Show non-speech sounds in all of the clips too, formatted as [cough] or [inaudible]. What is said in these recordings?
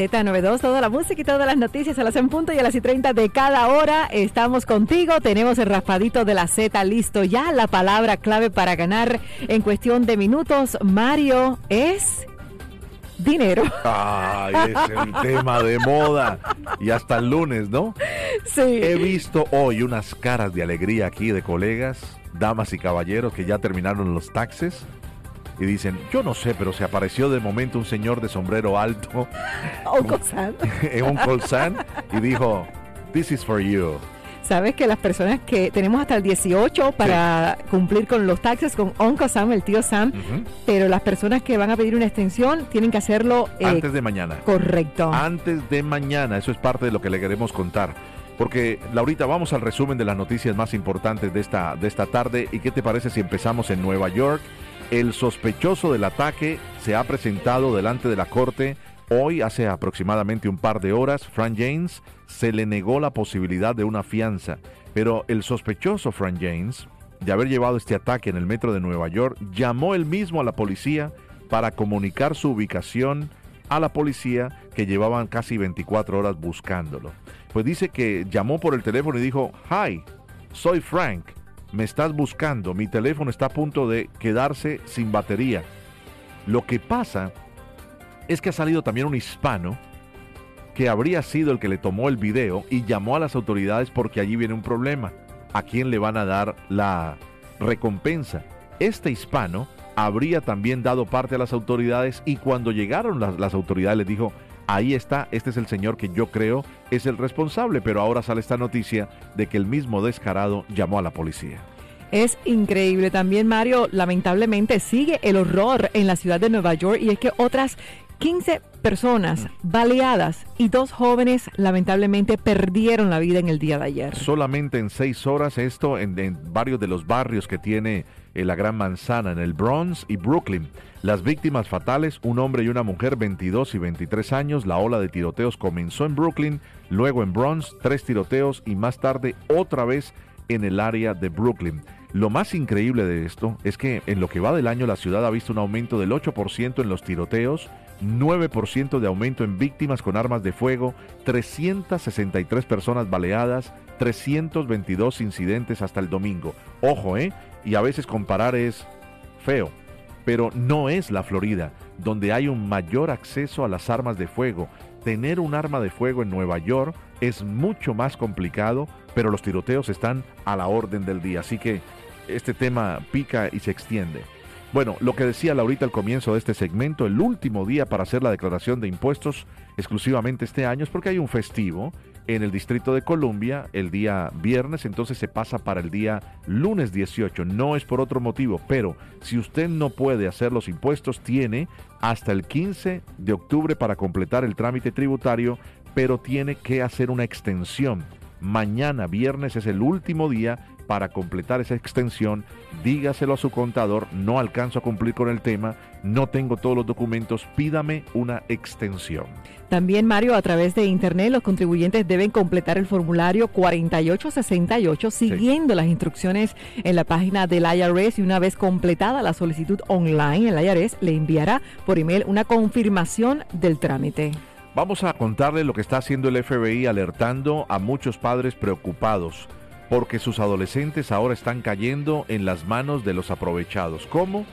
Z92, toda la música y todas las noticias a las en punto y a las y 30 de cada hora. Estamos contigo, tenemos el raspadito de la Z listo ya, la palabra clave para ganar en cuestión de minutos. Mario es dinero. Ay, es el [laughs] tema de moda. Y hasta el lunes, ¿no? Sí. He visto hoy unas caras de alegría aquí de colegas, damas y caballeros que ya terminaron los taxes y dicen, yo no sé, pero se apareció de momento un señor de sombrero alto [laughs] Uncle Sam. [laughs] en un y dijo, this is for you. Sabes que las personas que tenemos hasta el 18 para cumplir con los taxes con Uncle Sam, el tío Sam, pero las personas que van a pedir una extensión tienen que hacerlo eh, Antes de mañana. correcto. Antes de mañana, eso es parte de lo que le queremos contar. Porque, Laurita, vamos al resumen de las noticias más importantes de esta, de esta tarde. ¿Y qué te parece si empezamos en Nueva York? El sospechoso del ataque se ha presentado delante de la corte hoy, hace aproximadamente un par de horas. Frank James se le negó la posibilidad de una fianza. Pero el sospechoso Frank James, de haber llevado este ataque en el metro de Nueva York, llamó él mismo a la policía para comunicar su ubicación a la policía que llevaban casi 24 horas buscándolo. Pues dice que llamó por el teléfono y dijo, Hi, soy Frank, me estás buscando, mi teléfono está a punto de quedarse sin batería. Lo que pasa es que ha salido también un hispano que habría sido el que le tomó el video y llamó a las autoridades porque allí viene un problema. ¿A quién le van a dar la recompensa? Este hispano habría también dado parte a las autoridades y cuando llegaron las, las autoridades les dijo, ahí está, este es el señor que yo creo es el responsable, pero ahora sale esta noticia de que el mismo descarado llamó a la policía. Es increíble también, Mario. Lamentablemente sigue el horror en la ciudad de Nueva York y es que otras 15 personas baleadas y dos jóvenes lamentablemente perdieron la vida en el día de ayer. Solamente en seis horas esto en, varios de los barrios que tiene eh, la Gran Manzana, en el Bronx y Brooklyn. Las víctimas fatales, un hombre y una mujer, 22 y 23 años. La ola de tiroteos comenzó en Brooklyn, luego en Bronx, tres tiroteos y más tarde otra vez en el área de Brooklyn. Lo más increíble de esto es que en lo que va del año la ciudad ha visto un aumento del 8% en los tiroteos, 9% de aumento en víctimas con armas de fuego, 363 personas baleadas, 322 incidentes hasta el domingo. Ojo, ¿eh? Y a veces comparar es feo, pero no es la Florida, donde hay un mayor acceso a las armas de fuego. Tener un arma de fuego en Nueva York es mucho más complicado, pero los tiroteos están a la orden del día, así que este tema pica y se extiende. Bueno, lo que decía Laurita al comienzo de este segmento, el último día para hacer la declaración de impuestos exclusivamente este año es porque hay un festivo en el Distrito de Columbia el día viernes, entonces se pasa para el día lunes 18. No es por otro motivo, pero si usted no puede hacer los impuestos, tiene hasta el 15 de octubre para completar el trámite tributario, pero tiene que hacer una extensión. Mañana viernes es el último día para completar esa extensión, dígaselo a su contador, no alcanzo a cumplir con el tema, no tengo todos los documentos, pídame una extensión. También, Mario, a través de Internet, los contribuyentes deben completar el formulario 4868 siguiendo las instrucciones en la página del IRS y una vez completada la solicitud online, el IRS le enviará por email una confirmación del trámite. Vamos a contarle lo que está haciendo el FBI alertando a muchos padres preocupados porque sus adolescentes ahora están cayendo en las manos de los aprovechados. ¿Cómo?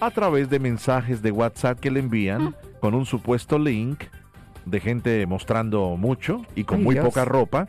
A través de mensajes de WhatsApp que le envían con un supuesto link de gente mostrando mucho y con Ay, muy Dios. poca ropa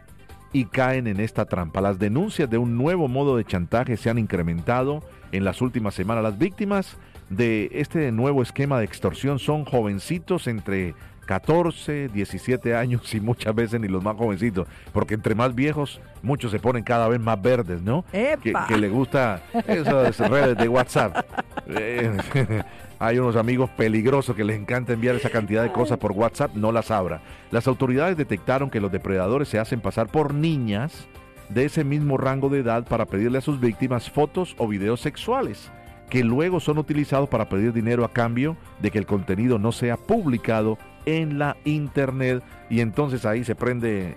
y caen en esta trampa. Las denuncias de un nuevo modo de chantaje se han incrementado en las últimas semanas. Las víctimas de este nuevo esquema de extorsión son jovencitos entre 14, 17 años y muchas veces ni los más jovencitos, porque entre más viejos muchos se ponen cada vez más verdes, ¿no? Que, que le gusta esas redes de WhatsApp. [laughs] Hay unos amigos peligrosos que les encanta enviar esa cantidad de cosas por WhatsApp, no las abra. Las autoridades detectaron que los depredadores se hacen pasar por niñas de ese mismo rango de edad para pedirle a sus víctimas fotos o videos sexuales, que luego son utilizados para pedir dinero a cambio de que el contenido no sea publicado en la internet y entonces ahí se prende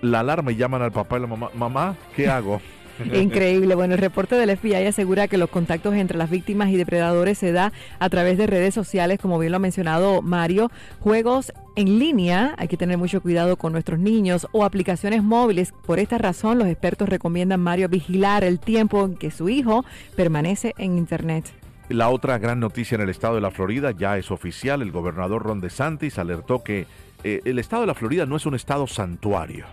la alarma y llaman al papá y la mamá, mamá, ¿qué hago? [laughs] Increíble. Bueno, el reporte del FBI asegura que los contactos entre las víctimas y depredadores se da a través de redes sociales, como bien lo ha mencionado Mario, juegos en línea, hay que tener mucho cuidado con nuestros niños, o aplicaciones móviles. Por esta razón, los expertos recomiendan, Mario, vigilar el tiempo en que su hijo permanece en Internet. La otra gran noticia en el estado de la Florida ya es oficial. El gobernador Ron DeSantis alertó que eh, el estado de la Florida no es un estado santuario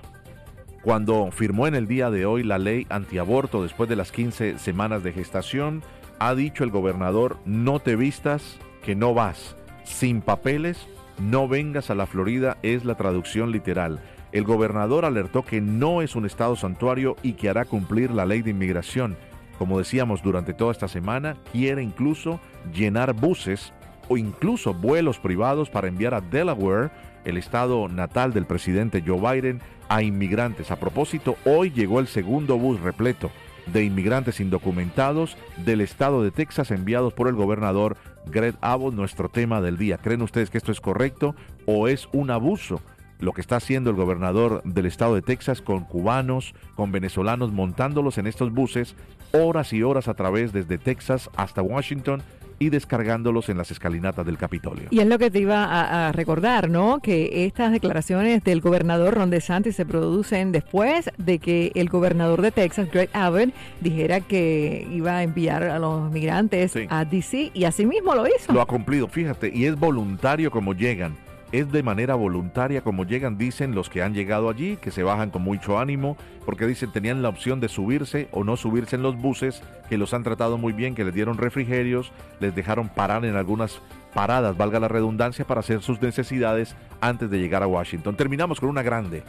cuando firmó en el día de hoy la ley antiaborto después de las 15 semanas de gestación, ha dicho el gobernador, no te vistas, que no vas. Sin papeles, no vengas a la Florida, es la traducción literal. El gobernador alertó que no es un estado santuario y que hará cumplir la ley de inmigración. Como decíamos durante toda esta semana, quiere incluso llenar buses o incluso vuelos privados para enviar a Delaware, el estado natal del presidente Joe Biden, a inmigrantes. A propósito, hoy llegó el segundo bus repleto de inmigrantes indocumentados del estado de Texas enviados por el gobernador Greg Abbott. Nuestro tema del día. ¿Creen ustedes que esto es correcto o es un abuso? Lo que está haciendo el gobernador del estado de Texas con cubanos, con venezolanos, montándolos en estos buses horas y horas a través desde Texas hasta Washington y descargándolos en las escalinatas del Capitolio. Y es lo que te iba a, recordar, ¿no? Que estas declaraciones del gobernador Ron DeSantis se producen después de que el gobernador de Texas, Greg Abbott, dijera que iba a enviar a los migrantes a DC y así mismo lo hizo. Lo ha cumplido, fíjate, y es voluntario como llegan es de manera voluntaria como llegan, dicen los que han llegado allí, que se bajan con mucho ánimo, porque dicen tenían la opción de subirse o no subirse en los buses, que los han tratado muy bien, que les dieron refrigerios, les dejaron parar en algunas paradas, valga la redundancia, para hacer sus necesidades antes de llegar a Washington. Terminamos con una grande.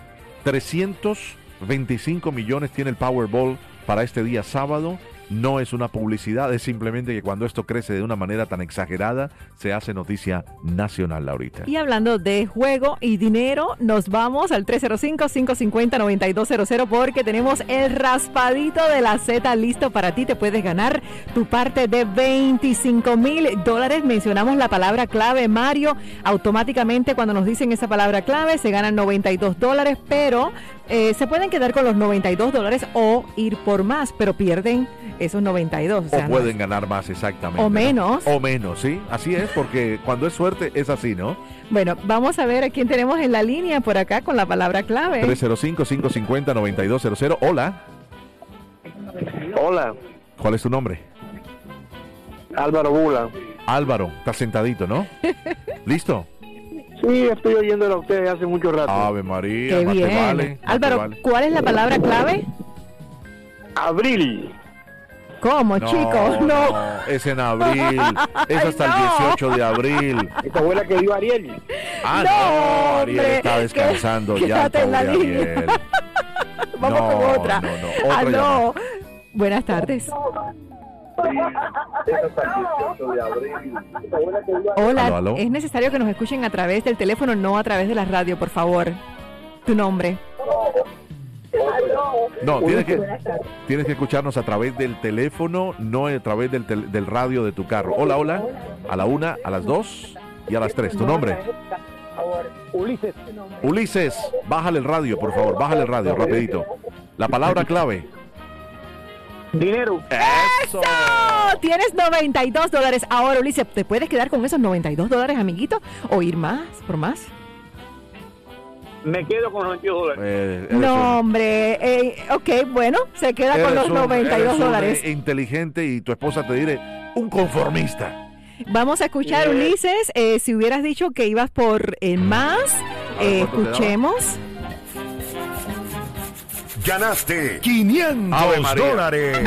325 millones tiene el Powerball para este día sábado no es una publicidad, es simplemente que cuando esto crece de una manera tan exagerada, se hace noticia nacional, Laurita. Y hablando de juego y dinero, nos vamos al 305-550-9200 porque tenemos el raspadito de la Z listo para ti. Te puedes ganar tu parte de 25 mil dólares. Mencionamos la palabra clave, Mario. Automáticamente cuando nos dicen esa palabra clave se ganan 92 dólares, pero eh, se pueden quedar con los 92 dólares o ir por más, pero pierden esos 92. O, pueden ganar más, exactamente. O menos. O menos, sí. Así es, porque cuando es suerte es así, ¿no? Bueno, vamos a ver a quién tenemos en la línea por acá con la palabra clave. 305-550-9200. Hola. Hola. ¿Cuál es tu nombre? Álvaro Bula. Álvaro, estás sentadito, ¿no? [laughs] ¿Listo? Sí, estoy oyéndolo a ustedes hace mucho rato. Ave María, Qué bien. Álvaro, ¿cuál es la palabra clave? Abril. ¿Cómo, chicos? No. Es en abril. Es hasta el 18 de abril. Esta fue la que dio Ariel. Ah, no. Ariel está descansando ya. En la Ariel. [laughs] Vamos con otra. No, no, otra ah, no. Buenas tardes. Hola, es necesario que nos escuchen a través del teléfono, no a través de la radio, por favor. Tu nombre. No, tienes que, tienes que escucharnos a través del teléfono, no a través del, del radio de tu carro. Hola, hola. A la una, a las dos y a las tres. ¿Tu nombre? Ulises. Ulises, bájale el radio, por favor. Bájale el radio, rapidito. La palabra clave. Dinero. ¡Eso! Tienes 92 dólares. Ahora, Ulises, ¿te puedes quedar con esos 92 dólares, amiguito? ¿O ir más, por más? Me quedo con los 92 dólares. Eh, no, hombre. Eh, ok, bueno, se queda con los 92 dólares. inteligente y tu esposa te diré un conformista. Vamos a escuchar, Ulises. Eh, si hubieras dicho que ibas por el más, escuchemos. Ganaste 500 dólares.